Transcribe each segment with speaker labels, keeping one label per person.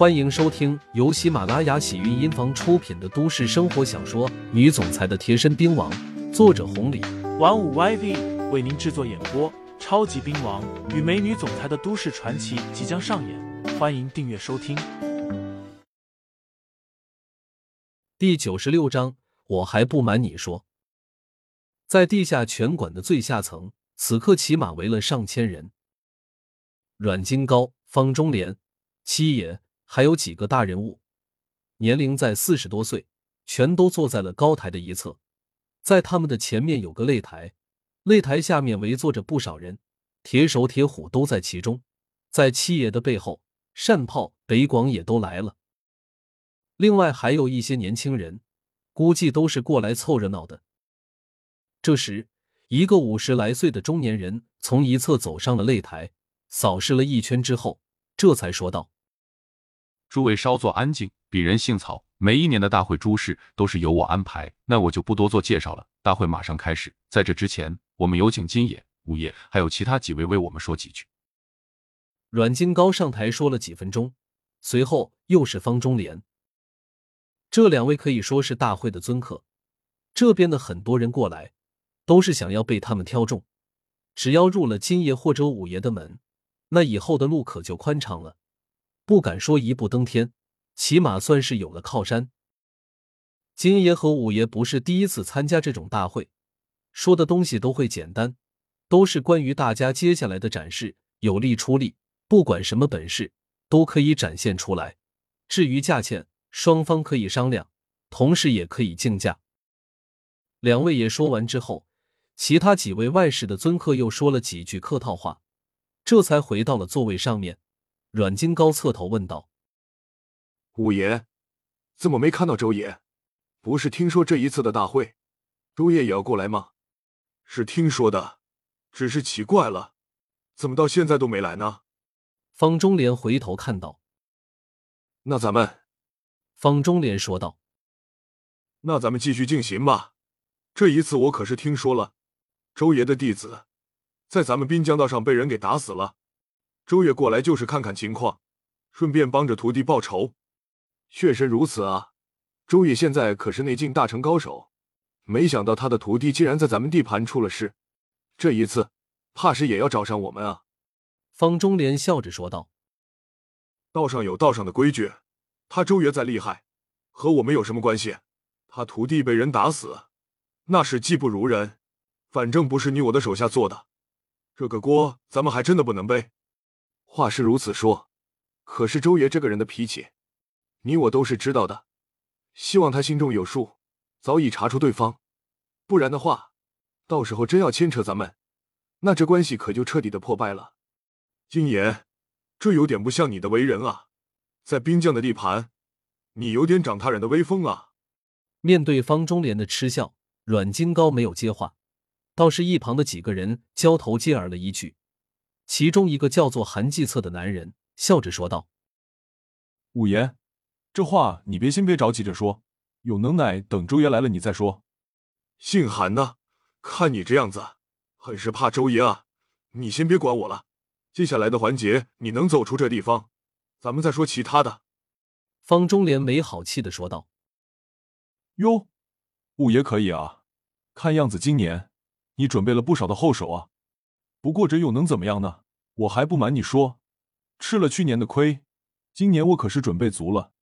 Speaker 1: 欢迎收听由喜马拉雅喜韵音房出品的都市生活小说《女总裁的贴身兵王》，作者红礼，
Speaker 2: 玩五 YV 为您制作演播。超级兵王与美女总裁的都市传奇即将上演，欢迎订阅收听。
Speaker 1: 第九十六章，我还不瞒你说，在地下拳馆的最下层，此刻起码围了上千人。阮金高、方中莲、七爷，还有几个大人物，年龄在四十多岁，全都坐在了高台的一侧。在他们的前面有个擂台，擂台下面围坐着不少人，铁手铁虎都在其中。在七爷的背后，善炮、北广也都来了。另外还有一些年轻人，估计都是过来凑热闹的。这时，一个五十来岁的中年人从一侧走上了擂台。扫视了一圈之后，这才说道：“
Speaker 3: 诸位稍作安静，鄙人姓曹。每一年的大会诸事都是由我安排，那我就不多做介绍了。大会马上开始，在这之前，我们有请金爷、五爷还有其他几位为我们说几句。”
Speaker 1: 阮金高上台说了几分钟，随后又是方中莲，这两位可以说是大会的尊客。这边的很多人过来，都是想要被他们挑中，只要入了金爷或者五爷的门。那以后的路可就宽敞了，不敢说一步登天，起码算是有了靠山。金爷和五爷不是第一次参加这种大会，说的东西都会简单，都是关于大家接下来的展示，有力出力，不管什么本事都可以展现出来。至于价钱，双方可以商量，同时也可以竞价。两位爷说完之后，其他几位外事的尊客又说了几句客套话。这才回到了座位上面，阮金高侧头问道：“
Speaker 4: 五爷，怎么没看到周爷？不是听说这一次的大会，周爷也要过来吗？是听说的，只是奇怪了，怎么到现在都没来呢？”
Speaker 1: 方中莲回头看到，
Speaker 4: 那咱们，
Speaker 1: 方中莲说道：“
Speaker 4: 那咱们继续进行吧。这一次我可是听说了，周爷的弟子。”在咱们滨江道上被人给打死了，周越过来就是看看情况，顺便帮着徒弟报仇。确实如此啊，周爷现在可是内境大成高手，没想到他的徒弟竟然在咱们地盘出了事，这一次怕是也要找上我们啊。
Speaker 1: 方中莲笑着说道：“
Speaker 4: 道上有道上的规矩，他周越再厉害，和我们有什么关系？他徒弟被人打死，那是技不如人，反正不是你我的手下做的。”这个锅咱们还真的不能背。话是如此说，可是周爷这个人的脾气，你我都是知道的。希望他心中有数，早已查出对方，不然的话，到时候真要牵扯咱们，那这关系可就彻底的破败了。金爷，这有点不像你的为人啊，在兵将的地盘，你有点长他人的威风啊。
Speaker 1: 面对方中莲的嗤笑，阮金高没有接话。倒是一旁的几个人交头接耳了一句，其中一个叫做韩继策的男人笑着说道：“
Speaker 5: 五爷，这话你别先别着急着说，有能耐等周爷来了你再说。”
Speaker 4: 姓韩的，看你这样子，很是怕周爷啊！你先别管我了，接下来的环节你能走出这地方，咱们再说其他的。”
Speaker 1: 方中莲没好气的说道：“
Speaker 5: 哟，五爷可以啊，看样子今年……”你准备了不少的后手啊，不过这又能怎么样呢？我还不瞒你说，吃了去年的亏，今年我可是准备足了。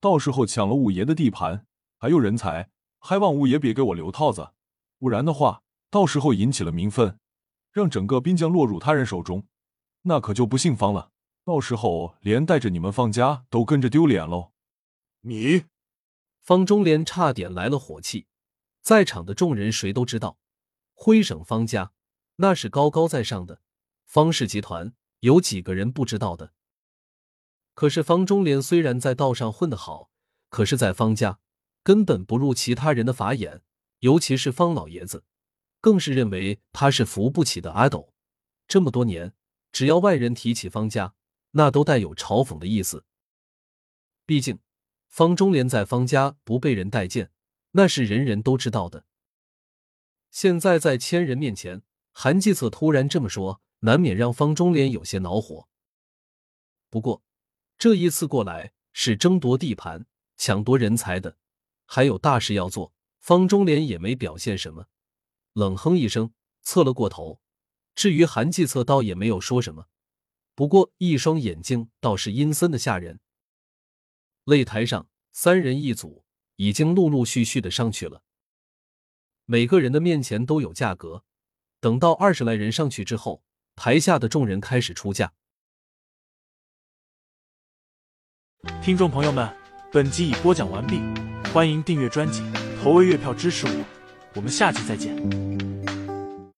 Speaker 5: 到时候抢了五爷的地盘，还有人才，还望五爷别给我留套子，不然的话，到时候引起了民愤，让整个滨江落入他人手中，那可就不姓方了。到时候连带着你们方家都跟着丢脸喽。
Speaker 4: 你，
Speaker 1: 方中莲差点来了火气，在场的众人谁都知道。徽省方家那是高高在上的，方氏集团有几个人不知道的？可是方中莲虽然在道上混得好，可是，在方家根本不入其他人的法眼，尤其是方老爷子，更是认为他是扶不起的阿斗。这么多年，只要外人提起方家，那都带有嘲讽的意思。毕竟，方中莲在方家不被人待见，那是人人都知道的。现在在千人面前，韩继策突然这么说，难免让方中莲有些恼火。不过这一次过来，是争夺地盘、抢夺人才的，还有大事要做。方中莲也没表现什么，冷哼一声，侧了过头。至于韩继策，倒也没有说什么，不过一双眼睛倒是阴森的吓人。擂台上三人一组，已经陆陆续续的上去了。每个人的面前都有价格。等到二十来人上去之后，台下的众人开始出价。
Speaker 2: 听众朋友们，本集已播讲完毕，欢迎订阅专辑，投喂月票支持我，我们下期再见。